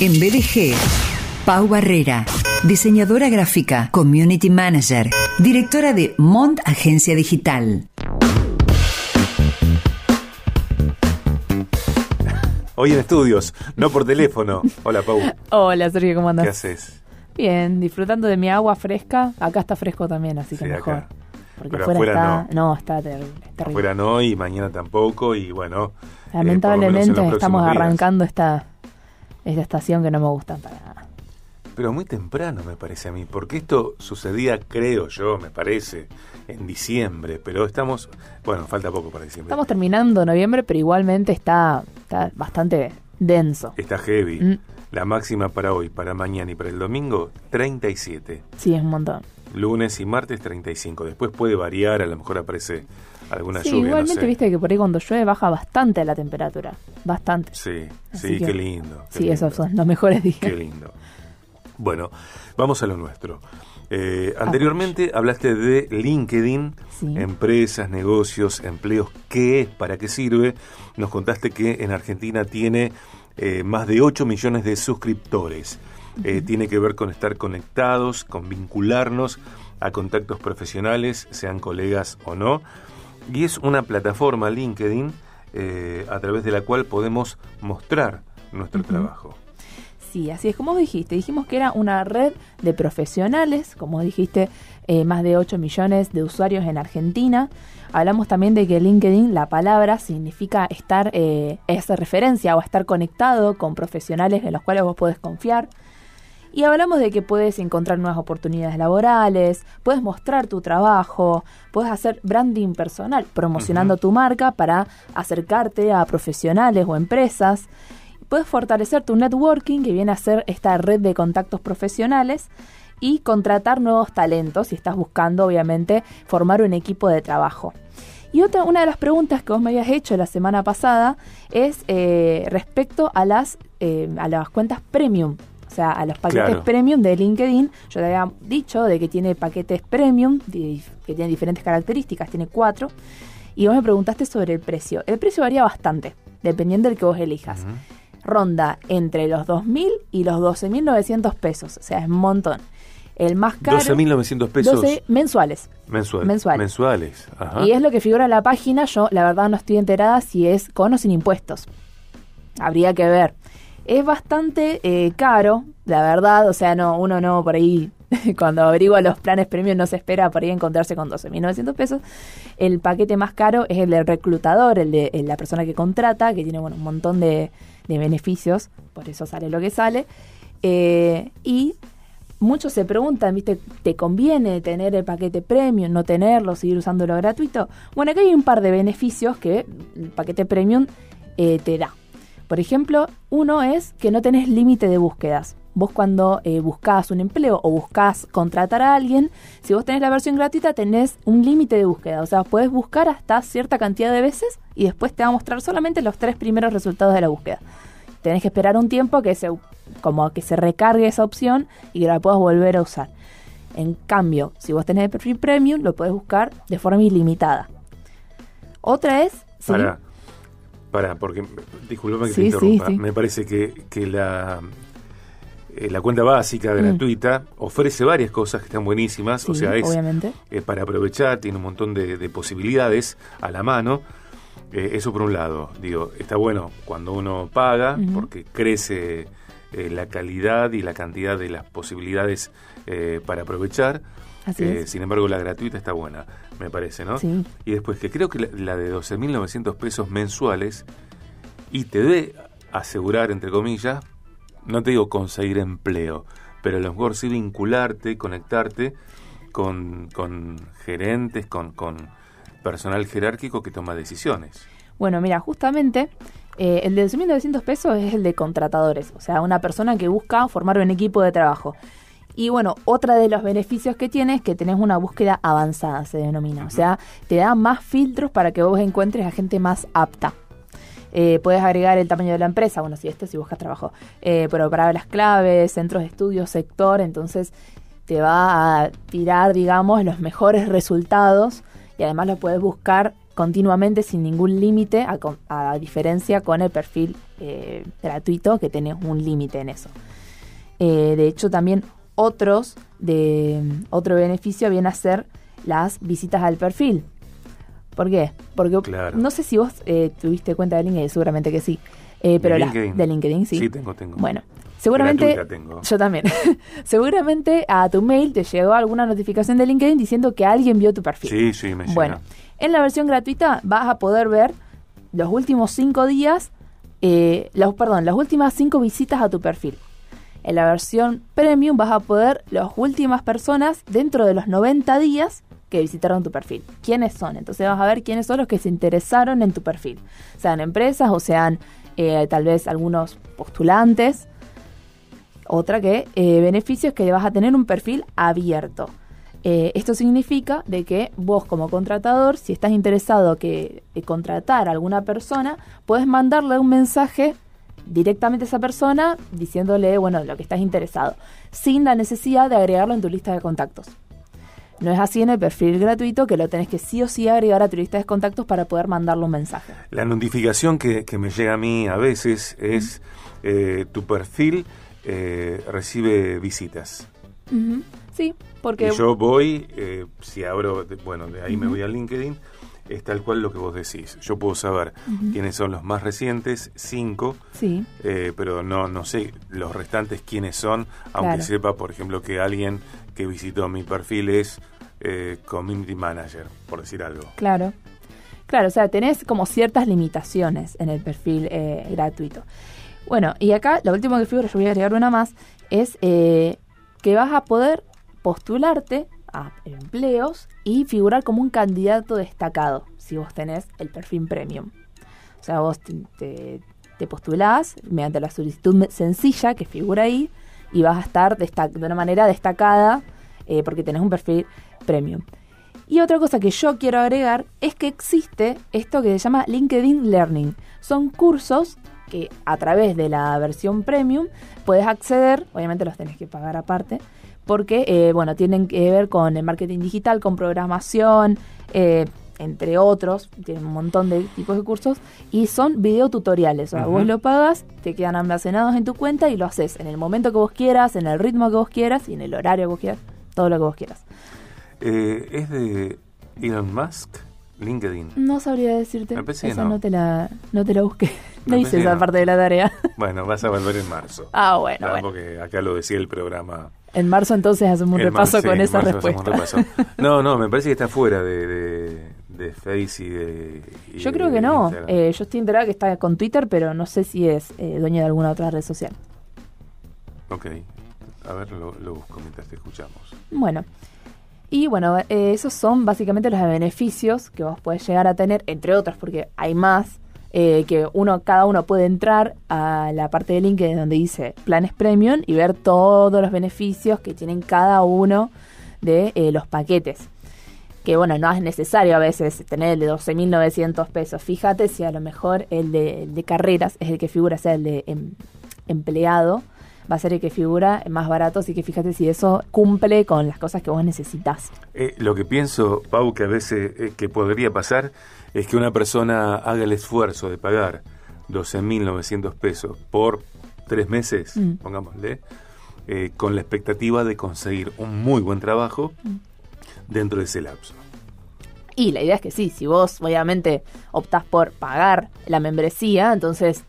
En BDG, Pau Barrera, diseñadora gráfica, community manager, directora de Mont Agencia Digital. Hoy en estudios, no por teléfono. Hola, Pau. Hola, Sergio, ¿cómo andas? ¿Qué haces? Bien, disfrutando de mi agua fresca. Acá está fresco también, así que Sí, mejor. acá. Porque Pero afuera, afuera está. No. está terrible. terrible. Afuera no y mañana tampoco y bueno. eh, Lamentablemente estamos días. arrancando esta, esta estación que no me gusta para nada. Pero muy temprano me parece a mí, porque esto sucedía, creo yo, me parece, en diciembre, pero estamos, bueno, falta poco para diciembre. Estamos terminando noviembre, pero igualmente está, está bastante denso. Está heavy. Mm. La máxima para hoy, para mañana y para el domingo, 37. Sí, es un montón. Lunes y martes, 35. Después puede variar, a lo mejor aparece alguna Sí, lluvia. no igualmente sé. viste que por ahí cuando llueve baja bastante la temperatura. Bastante. Sí, Así sí, que- qué lindo. qué Sí, lindo. esos son los mejores días. Qué lindo. Bueno, vamos a lo nuestro. Eh, anteriormente hablaste de LinkedIn, Sí. empresas, negocios, empleos, qué es, para qué sirve. Nos contaste que en Argentina tiene eh, más de 8 millones de suscriptores. Eh, tiene que ver con estar conectados, con vincularnos a contactos profesionales, sean colegas o no. Y es una plataforma, LinkedIn, eh, a través de la cual podemos mostrar nuestro trabajo. Sí, así es como dijiste. Dijimos que era una red de profesionales, como dijiste, eh, más de 8 millones de usuarios en Argentina. Hablamos también de que LinkedIn, la palabra, significa estar, eh, es referencia o estar conectado con profesionales en los cuales vos podés confiar. Y hablamos de que puedes encontrar nuevas oportunidades laborales, puedes mostrar tu trabajo, puedes hacer branding personal, promocionando tu marca para acercarte a profesionales o empresas. Puedes fortalecer tu networking, que viene a ser esta red de contactos profesionales, y contratar nuevos talentos si estás buscando, obviamente, formar un equipo de trabajo. Y otra, una de las preguntas que vos me habías hecho la semana pasada es eh, respecto a las, eh, a las cuentas premium. O sea, a los paquetes Claro. premium de LinkedIn. Yo te había dicho de que tiene paquetes premium, que tienen diferentes características, tiene cuatro. Y vos me preguntaste sobre el precio. El precio varía bastante, dependiendo del que vos elijas. Ronda entre los 2.000 y los 12.900 pesos. O sea, es un montón. El más caro... 12.900 pesos 12 mensuales. mensual- mensuales. mensuales. Ajá. Y es lo que figura en la página. Yo, la verdad, no estoy enterada si es con o sin impuestos. Habría que ver. Es bastante eh, caro, la verdad. O sea, no uno no por ahí, cuando averigua los planes premium, no se espera por ahí encontrarse con 12.900 pesos. El paquete más caro es el del reclutador, el de la persona que contrata, que tiene bueno, un montón de, de beneficios. Por eso sale lo que sale. Eh, y muchos se preguntan, ¿viste? ¿Te conviene tener el paquete premium, no tenerlo, seguir usándolo gratuito? Bueno, aquí hay un par de beneficios que el paquete premium eh, te da. Por ejemplo, uno es que no tenés límite de búsquedas. Vos cuando eh, buscás un empleo o buscás contratar a alguien, si vos tenés la versión gratuita tenés un límite de búsqueda. O sea, podés buscar hasta cierta cantidad de veces y después te va a mostrar solamente los tres primeros resultados de la búsqueda. Tenés que esperar un tiempo que se, como que se recargue esa opción y que la puedas volver a usar. En cambio, si vos tenés el perfil premium, lo podés buscar de forma ilimitada. Otra es... Para, porque, disculpame que Sí, te interrumpa. sí. Me parece que, que la, eh, la cuenta básica, Mm. gratuita, ofrece varias cosas que están buenísimas. o sea, es obviamente. eh, para aprovechar, tiene un montón de, de posibilidades a la mano. Eh, eso por un lado, digo, está bueno cuando uno paga, porque crece la calidad y la cantidad de las posibilidades para aprovechar. Así Eh, es. Sin embargo, la gratuita está buena, me parece, ¿no? Sí. Y después que creo que la, la de 12.900 pesos mensuales y te debe asegurar, entre comillas, no te digo conseguir empleo, pero a lo mejor sí vincularte, conectarte con, con gerentes, con, con personal jerárquico que toma decisiones. Bueno, mira, justamente eh, el de 12.900 pesos es el de contratadores, o sea, una persona que busca formar un equipo de trabajo. Y bueno, otra de los beneficios que tiene es que tenés una búsqueda avanzada, se denomina. O sea, te da más filtros para que vos encuentres a gente más apta. Eh, puedes agregar el tamaño de la empresa, bueno, si esto si buscas trabajo, eh, pero palabras claves, centros de estudio, sector, entonces te va a tirar, digamos, los mejores resultados y además lo puedes buscar continuamente sin ningún límite, a diferencia con el perfil eh, gratuito que tenés un límite en eso. Eh, de hecho, también otros de otro beneficio viene a ser las visitas al perfil. ¿Por qué? Porque Claro. no sé si vos eh, tuviste cuenta de LinkedIn, seguramente que sí. Eh, pero ¿De LinkedIn? de LinkedIn, sí. Sí, tengo, tengo. Bueno, seguramente. Tengo. Yo también. seguramente a tu mail te llegó alguna notificación de LinkedIn diciendo que alguien vio tu perfil. Sí, sí, me llega. Bueno, en la versión gratuita vas a poder ver los últimos cinco días, eh, los, perdón, las últimas cinco visitas a tu perfil. En la versión premium vas a poder las últimas personas dentro de los 90 días que visitaron tu perfil. ¿Quiénes son? Entonces vas a ver quiénes son los que se interesaron en tu perfil. Sean empresas o sean eh, tal vez algunos postulantes. Otra que eh, beneficio es que vas a tener un perfil abierto. Eh, esto significa de que vos como contratador, si estás interesado que de contratar a alguna persona, puedes mandarle un mensaje directamente a esa persona diciéndole, bueno, lo que estás interesado, sin la necesidad de agregarlo en tu lista de contactos. No es así en el perfil gratuito que lo tenés que sí o sí agregar a tu lista de contactos para poder mandarle un mensaje. La notificación que, que me llega a mí a veces es eh, tu perfil eh, recibe visitas. Sí, porque Y yo voy, eh, si abro, bueno, de ahí me voy a LinkedIn, es tal cual lo que vos decís. Yo puedo saber quiénes son los más recientes, cinco, sí, eh, pero no, no sé los restantes quiénes son, aunque Claro. sepa, por ejemplo, que alguien que visitó mi perfil es eh, Community Manager, por decir algo. Claro. Claro, o sea, tenés como ciertas limitaciones en el perfil eh, gratuito. Bueno, y acá lo último que figura, yo voy a agregar una más, es eh, que vas a poder postularte a empleos y figurar como un candidato destacado si vos tenés el perfil premium. O sea, vos te, te- postulás mediante la solicitud sencilla que figura ahí y vas a estar de una manera destacada eh, porque tenés un perfil premium. Y otra cosa que yo quiero agregar es que existe esto que se llama LinkedIn Learning. Son cursos que a través de la versión premium puedes acceder, obviamente los tenés que pagar aparte, porque eh, bueno, tienen que ver con el marketing digital, con programación, eh, entre otros, tienen un montón de tipos de cursos y son videotutoriales. O sea, vos lo pagas, te quedan almacenados en tu cuenta y lo haces en el momento que vos quieras, en el ritmo que vos quieras y en el horario que vos quieras, todo lo que vos quieras. Eh, es de Elon Musk, LinkedIn. No sabría decirte. Me parece que no. no. te la no te la busqué. No Me hice parece que esa no. parte de la tarea. Bueno, vas a volver en marzo. ah, bueno, Ah, bueno. Porque acá lo decía el programa. En marzo entonces hacemos un En repaso marzo, sí, con en esa respuesta. repaso. No, no, me parece que está fuera de, de, de Face y de. y Yo creo de que no. Eh, yo estoy enterada que está con Twitter, pero no sé si es eh, dueño de alguna otra red social. Ok. A ver, lo, lo busco mientras te escuchamos. Bueno. Y bueno, eh, esos son básicamente los beneficios que vos podés llegar a tener, entre otros, porque hay más, eh, que uno, cada uno puede entrar a la parte de LinkedIn donde dice planes premium y ver todos los beneficios que tienen cada uno de eh, los paquetes. Que bueno, no es necesario a veces tener el de 12.900 pesos. Fíjate si a lo mejor el de, el de carreras es el que figura, sea el de em- empleado, va a ser el que figura más barato, así que fíjate si eso cumple con las cosas que vos necesitas. Eh, lo que pienso, Pau, que a veces eh, que podría pasar es que una persona haga el esfuerzo de pagar 12.900 pesos por tres meses, Mm. pongámosle, eh, con la expectativa de conseguir un muy buen trabajo Mm. dentro de ese lapso. Y la idea es que sí, si vos obviamente optás por pagar la membresía, entonces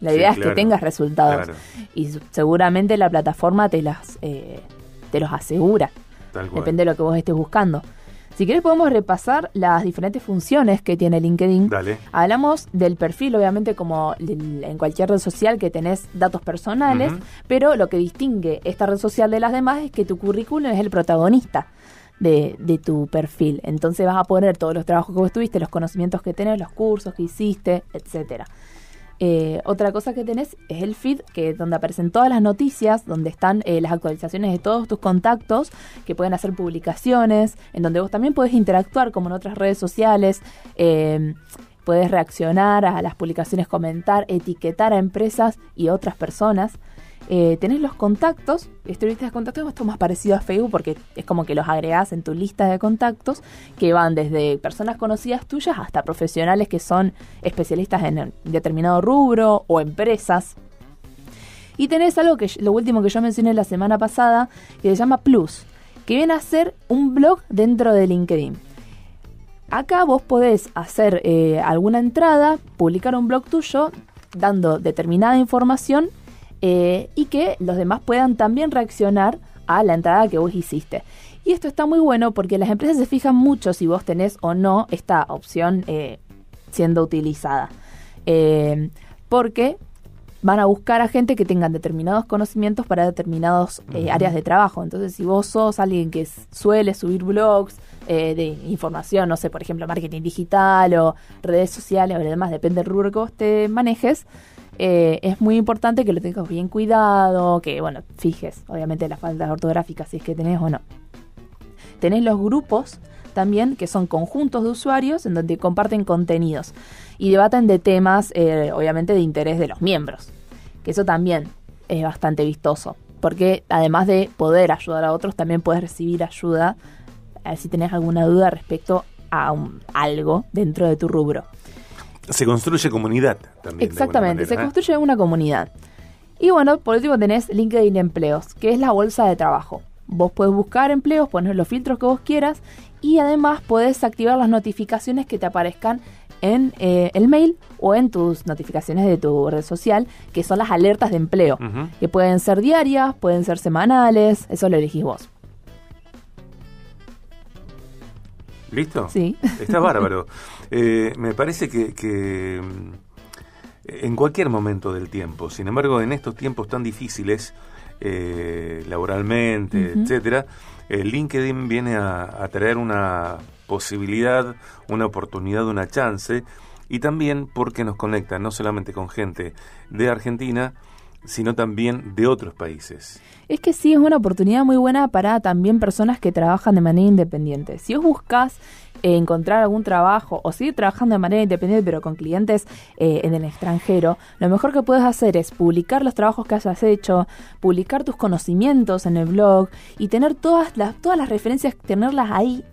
la Sí, idea es claro, que tengas resultados. claro. Y seguramente la plataforma te las eh, te los asegura. Tal cual. Depende de lo que vos estés buscando. Si querés podemos repasar las diferentes funciones que tiene LinkedIn. Dale. Hablamos del perfil, obviamente, como en cualquier red social que tenés datos personales, pero lo que distingue esta red social de las demás es que tu currículum es el protagonista de, de tu perfil. Entonces vas a poner todos los trabajos que vos tuviste, los conocimientos que tenés, los cursos que hiciste, etcétera. Eh, otra cosa que tenés es el feed, que es donde aparecen todas las noticias, donde están eh, las actualizaciones de todos tus contactos, que pueden hacer publicaciones, en donde vos también podés interactuar como en otras redes sociales, eh, puedes reaccionar a las publicaciones, comentar, etiquetar a empresas y otras personas. Eh, tenés los contactos, esta lista de contactos es más parecido a Facebook porque es como que los agregás en tu lista de contactos que van desde personas conocidas tuyas hasta profesionales que son especialistas en determinado rubro o empresas. Y tenés algo que lo último que yo mencioné la semana pasada que se llama Plus, que viene a ser un blog dentro de LinkedIn. Acá vos podés hacer eh, alguna entrada, publicar un blog tuyo dando determinada información eh, y que los demás puedan también reaccionar a la entrada que vos hiciste. Y esto está muy bueno porque las empresas se fijan mucho si vos tenés o no esta opción eh, siendo utilizada. Eh, porque van a buscar a gente que tengan determinados conocimientos para determinadas áreas de trabajo. Entonces, si vos sos alguien que suele subir blogs de información, no sé, por ejemplo, marketing digital o redes sociales o demás, depende del rubro que vos te manejes, eh, es muy importante que lo tengas bien cuidado, que, bueno, fijes, obviamente, las faltas ortográficas, si es que tenés o no. Tenés los grupos también, que son conjuntos de usuarios en donde comparten contenidos y debaten de temas, eh, obviamente, de interés de los miembros. Que eso también es bastante vistoso, porque además de poder ayudar a otros, también puedes recibir ayuda a si tenés alguna duda respecto a algo dentro de tu rubro. Se construye comunidad también. Exactamente, se ¿eh? construye una comunidad. Y bueno, por último tenés LinkedIn Empleos, que es la bolsa de trabajo. Vos podés buscar empleos, poner los filtros que vos quieras y además podés activar las notificaciones que te aparezcan en eh, el mail o en tus notificaciones de tu red social, que son las alertas de empleo, que pueden ser diarias, pueden ser semanales, eso lo elegís vos. ¿Listo? Sí. Está bárbaro. Eh, me parece que, mm, en cualquier momento del tiempo, sin embargo, en estos tiempos tan difíciles, eh, laboralmente, etcétera, LinkedIn viene a, traer una posibilidad, una oportunidad, una chance, y también porque nos conecta no solamente con gente de Argentina, sino también de otros países. Es que sí, es una oportunidad muy buena para también personas que trabajan de manera independiente. Si os buscas eh, encontrar algún trabajo o seguir trabajando de manera independiente pero con clientes eh, en el extranjero, lo mejor que puedes hacer es publicar los trabajos que hayas hecho, publicar tus conocimientos en el blog y tener todas las, todas las referencias, tenerlas ahí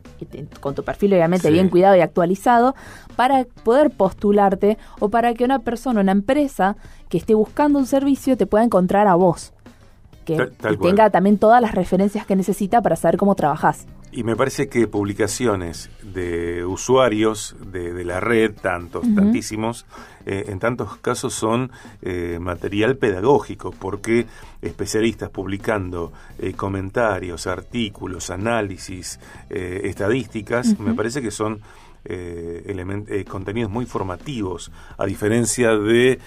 con tu perfil obviamente bien cuidado y actualizado, para poder postularte o para que una persona, una empresa que esté buscando un servicio te pueda encontrar a vos. Que, tenga también todas las referencias que necesita para saber cómo trabajas. Y me parece que publicaciones de usuarios de, la red, tantos, tantísimos, eh, en tantos casos son eh, material pedagógico, porque especialistas publicando eh, comentarios, artículos, análisis, estadísticas, me parece que son eh, contenidos muy formativos, a diferencia de,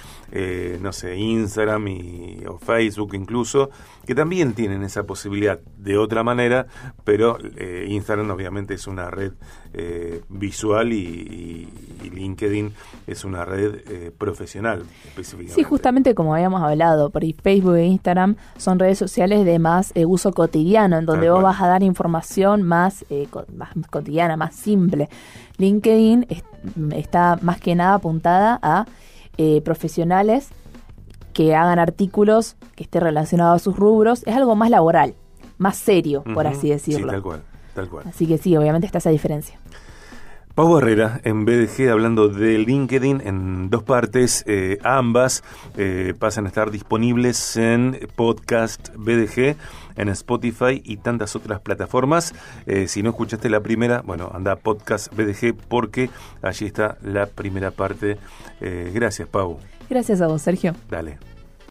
no sé, Instagram y, o Facebook incluso, que también tienen esa posibilidad de otra manera, pero Instagram obviamente es una red visual y, LinkedIn es una red profesional específicamente. Sí, justamente como habíamos hablado, por Facebook e Instagram son redes sociales de más uso cotidiano, en donde vos vas a dar información más, más cotidiana, más simple. LinkedIn está más que nada apuntada a eh, profesionales que hagan artículos que estén relacionados a sus rubros. Es algo más laboral, más serio, por así decirlo. Sí, tal cual, tal cual. Así que sí, obviamente está esa diferencia. Pau Herrera en BDG hablando de LinkedIn en dos partes, eh, ambas eh, pasan a estar disponibles en podcast BDG, en Spotify y tantas otras plataformas. Eh, si no escuchaste la primera, bueno, anda a podcast BDG porque allí está la primera parte. gracias, Pau. Gracias a vos, Sergio. Dale.